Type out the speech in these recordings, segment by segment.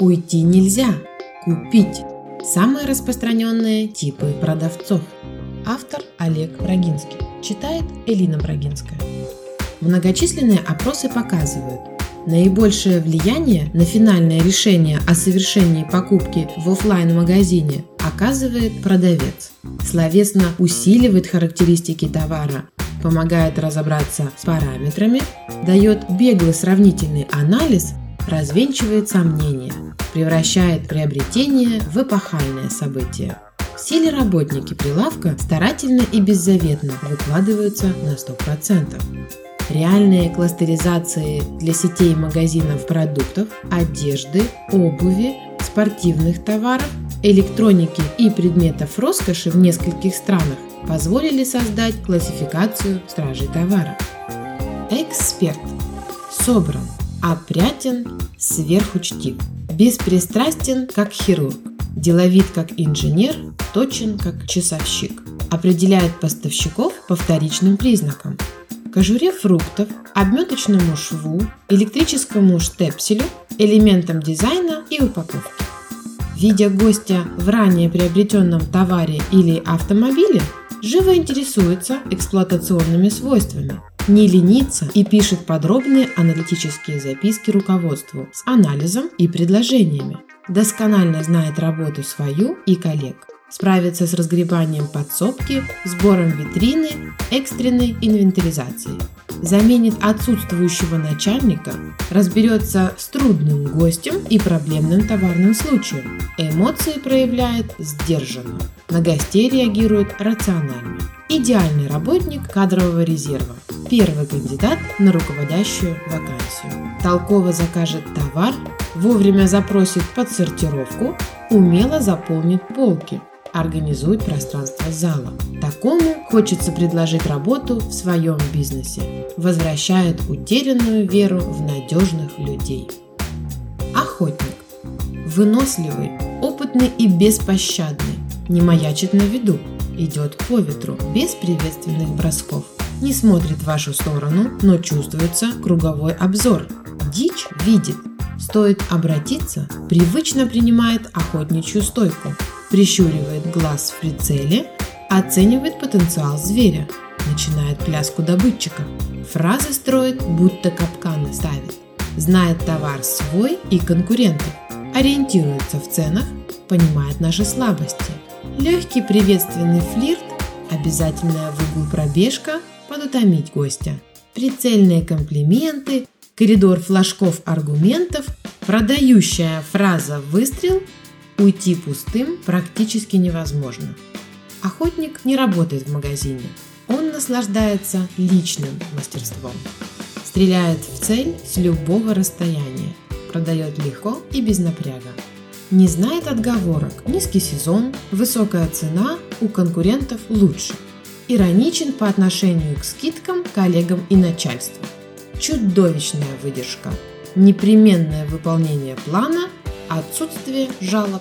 Уйти нельзя, купить. Самые распространенные типы продавцов. Автор Олег Брагинский. Читает Элина Брагинская. Многочисленные опросы показывают, наибольшее влияние на финальное решение о совершении покупки в офлайн магазине оказывает продавец. Словесно усиливает характеристики товара, помогает разобраться с параметрами, дает беглый сравнительный анализ, развенчивает сомнения, превращает приобретение в эпохальное событие. Все работники прилавка старательно и беззаветно выкладываются на 100%. Реальные кластеризации для сетей магазинов продуктов, одежды, обуви, спортивных товаров, электроники и предметов роскоши в нескольких странах позволили создать классификацию стражей товара. Эксперт собран, опрятен, сверхучтив, беспристрастен, как хирург, деловит, как инженер, точен, как часовщик, определяет поставщиков по вторичным признакам, кожуре фруктов, обметочному шву, электрическому штепселю, элементам дизайна и упаковки. Видя гостя в ранее приобретенном товаре или автомобиле, живо интересуется эксплуатационными свойствами, не ленится и пишет подробные аналитические записки руководству с анализом и предложениями. Досконально знает работу свою и коллег. Справится с разгребанием подсобки, сбором витрины, экстренной инвентаризацией заменит отсутствующего начальника, разберется с трудным гостем и проблемным товарным случаем. Эмоции проявляет сдержанно, на гостей реагирует рационально. Идеальный работник кадрового резерва. Первый кандидат на руководящую вакансию. Толково закажет товар, вовремя запросит подсортировку, умело заполнит полки – организует пространство зала. Такому хочется предложить работу в своем бизнесе. Возвращает утерянную веру в надежных людей. Охотник. Выносливый, опытный и беспощадный. Не маячит на виду. Идет по ветру, без приветственных бросков. Не смотрит в вашу сторону, но чувствуется круговой обзор. Дичь видит. Стоит обратиться, привычно принимает охотничью стойку прищуривает глаз в прицеле, оценивает потенциал зверя, начинает пляску добытчика. Фразы строит, будто капканы ставит. Знает товар свой и конкурентов, ориентируется в ценах, понимает наши слабости. Легкий приветственный флирт, обязательная в угол пробежка, подутомить гостя. Прицельные комплименты, коридор флажков аргументов, продающая фраза «выстрел» Уйти пустым практически невозможно. Охотник не работает в магазине. Он наслаждается личным мастерством. Стреляет в цель с любого расстояния. Продает легко и без напряга. Не знает отговорок. Низкий сезон, высокая цена, у конкурентов лучше. Ироничен по отношению к скидкам, коллегам и начальству. Чудовищная выдержка. Непременное выполнение плана – Отсутствие жалоб.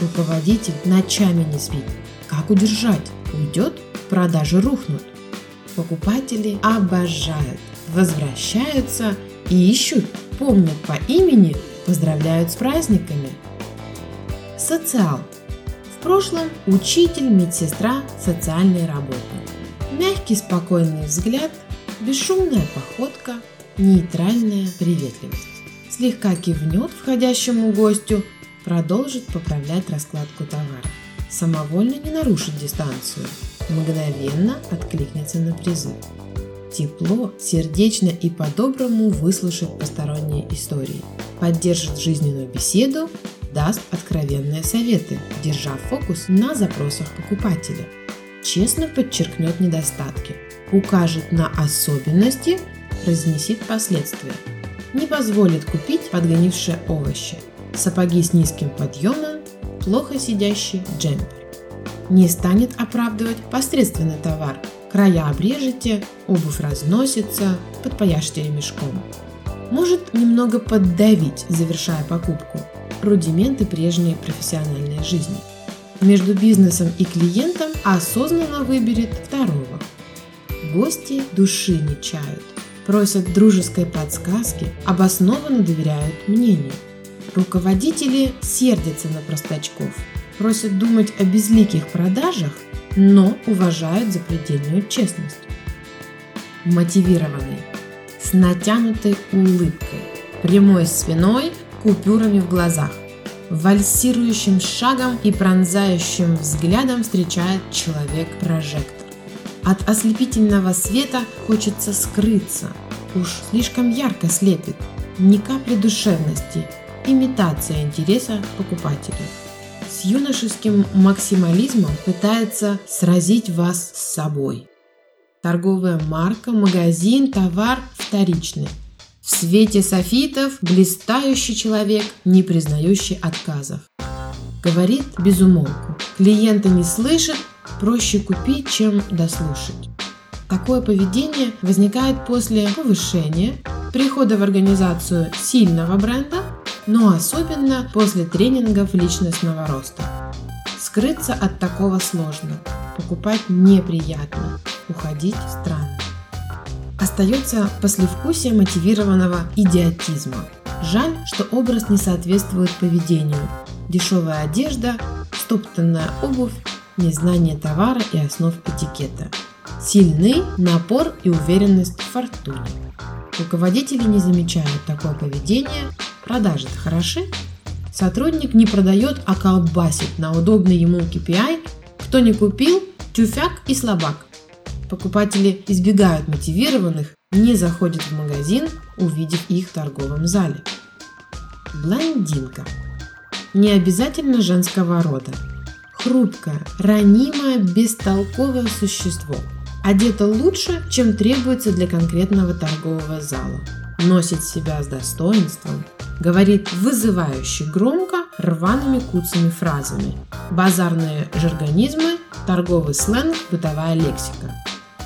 Руководитель ночами не спит. Как удержать? Уйдет, продажи рухнут. Покупатели обожают, возвращаются и ищут, помнят по имени, поздравляют с праздниками. Социал. В прошлом учитель, медсестра, социальный работник. Мягкий спокойный взгляд, бесшумная походка, нейтральная приветливость слегка кивнет входящему гостю, продолжит поправлять раскладку товара. Самовольно не нарушит дистанцию, мгновенно откликнется на призыв. Тепло, сердечно и по-доброму выслушает посторонние истории, поддержит жизненную беседу, даст откровенные советы, держа фокус на запросах покупателя. Честно подчеркнет недостатки, укажет на особенности, разнесит последствия – не позволит купить подгонившие овощи, сапоги с низким подъемом, плохо сидящий джемпер. Не станет оправдывать посредственный товар. Края обрежете, обувь разносится, подпояжьте ремешком. Может немного поддавить, завершая покупку. Рудименты прежней профессиональной жизни. Между бизнесом и клиентом осознанно выберет второго. Гости души не чают, просят дружеской подсказки, обоснованно доверяют мнению. Руководители сердятся на простачков, просят думать о безликих продажах, но уважают запредельную честность. Мотивированный, с натянутой улыбкой, прямой спиной, купюрами в глазах, вальсирующим шагом и пронзающим взглядом встречает человек-прожектор. От ослепительного света хочется скрыться, уж слишком ярко слепит, ни капли душевности, имитация интереса покупателей. С юношеским максимализмом пытается сразить вас с собой. Торговая марка, магазин, товар вторичный. В свете софитов блистающий человек, не признающий отказов. Говорит без умолку. Клиента не слышит, проще купить, чем дослушать. Такое поведение возникает после повышения, прихода в организацию сильного бренда но особенно после тренингов личностного роста. Скрыться от такого сложно, покупать неприятно, уходить странно. Остается послевкусие мотивированного идиотизма. Жаль, что образ не соответствует поведению. Дешевая одежда, стоптанная обувь, незнание товара и основ этикета. Сильный напор и уверенность в фортуне. Руководители не замечают такое поведение Продажи-то хороши. Сотрудник не продает, а колбасит на удобный ему KPI. Кто не купил, тюфяк и слабак. Покупатели избегают мотивированных, не заходят в магазин, увидев их в торговом зале. Блондинка. Не обязательно женского рода. Хрупкое, ранимое, бестолковое существо. Одета лучше, чем требуется для конкретного торгового зала. Носит себя с достоинством, Говорит вызывающе громко, рваными куцами фразами. Базарные жаргонизмы, торговый сленг, бытовая лексика.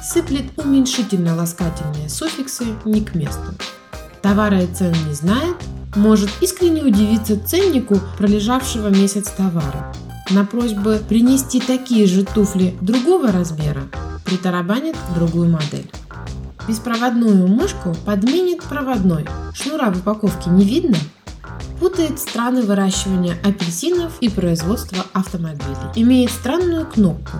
Сыплет уменьшительно-ласкательные суффиксы не к месту. Товара и цен не знает, может искренне удивиться ценнику пролежавшего месяц товара. На просьбы принести такие же туфли другого размера притарабанит другую модель. Беспроводную мышку подменит проводной. Шнура в упаковке не видно? Путает страны выращивания апельсинов и производства автомобилей. Имеет странную кнопку.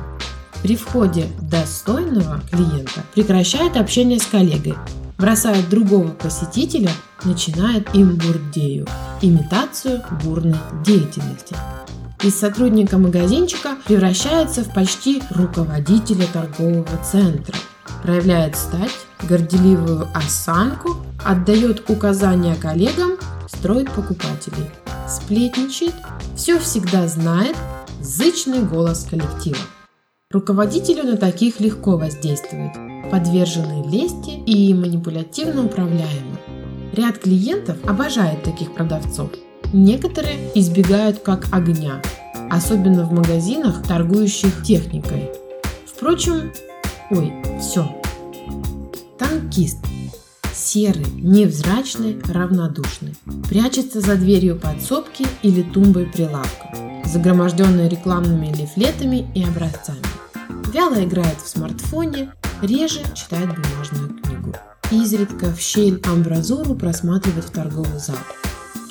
При входе достойного клиента прекращает общение с коллегой, бросает другого посетителя, начинает им бурдею, имитацию бурной деятельности. Из сотрудника магазинчика превращается в почти руководителя торгового центра – проявляет стать, горделивую осанку, отдает указания коллегам, строит покупателей, сплетничает, все всегда знает, зычный голос коллектива. Руководителю на таких легко воздействует, подвержены лести и манипулятивно управляемы. Ряд клиентов обожает таких продавцов. Некоторые избегают как огня, особенно в магазинах, торгующих техникой. Впрочем, Ой, все. Танкист. Серый, невзрачный, равнодушный. Прячется за дверью подсобки или тумбой прилавка, загроможденной рекламными лифлетами и образцами. Вяло играет в смартфоне, реже читает бумажную книгу. Изредка в щель амбразуру просматривает в торговый зал.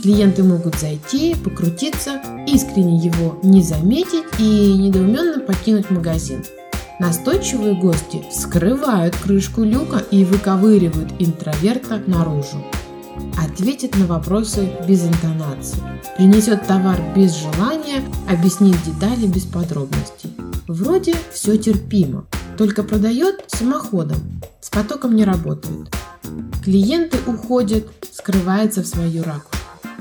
Клиенты могут зайти, покрутиться, искренне его не заметить и недоуменно покинуть магазин – Настойчивые гости вскрывают крышку люка и выковыривают интроверта наружу. Ответит на вопросы без интонации. Принесет товар без желания, объяснит детали без подробностей. Вроде все терпимо, только продает самоходом, с потоком не работает. Клиенты уходят, скрывается в свою ракушку.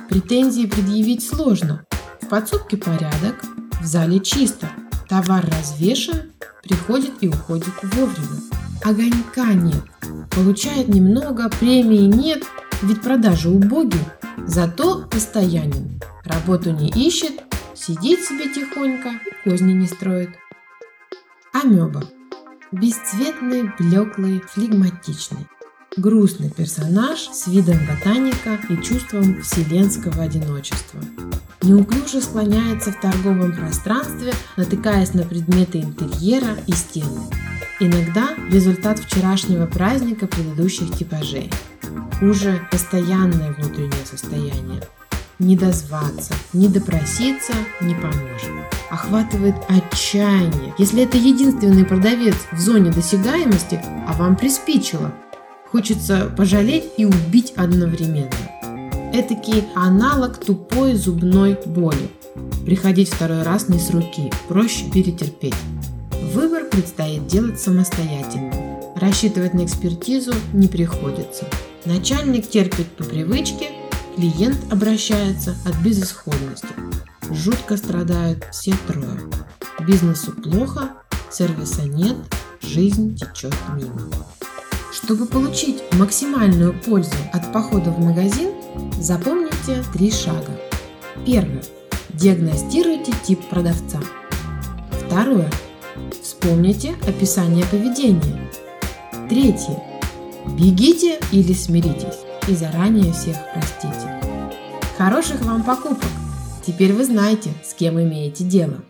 Претензии предъявить сложно. В подсобке порядок, в зале чисто, товар развешен, приходит и уходит вовремя. Огонька нет, получает немного, премии нет, ведь продажи убогие, зато постоянен. Работу не ищет, сидит себе тихонько, козни не строит. Амеба. Бесцветный, блеклый, флегматичный. Грустный персонаж с видом ботаника и чувством вселенского одиночества неуклюже склоняется в торговом пространстве, натыкаясь на предметы интерьера и стены. Иногда результат вчерашнего праздника предыдущих типажей. Хуже постоянное внутреннее состояние. Не дозваться, не допроситься не поможет. Охватывает отчаяние, если это единственный продавец в зоне досягаемости, а вам приспичило. Хочется пожалеть и убить одновременно. Этакий аналог тупой зубной боли. Приходить второй раз не с руки, проще перетерпеть. Выбор предстоит делать самостоятельно. Рассчитывать на экспертизу не приходится. Начальник терпит по привычке, клиент обращается от безысходности. Жутко страдают все трое. Бизнесу плохо, сервиса нет, жизнь течет мимо. Чтобы получить максимальную пользу от похода в магазин, запомните три шага. Первое. Диагностируйте тип продавца. Второе. Вспомните описание поведения. Третье. Бегите или смиритесь и заранее всех простите. Хороших вам покупок! Теперь вы знаете, с кем имеете дело.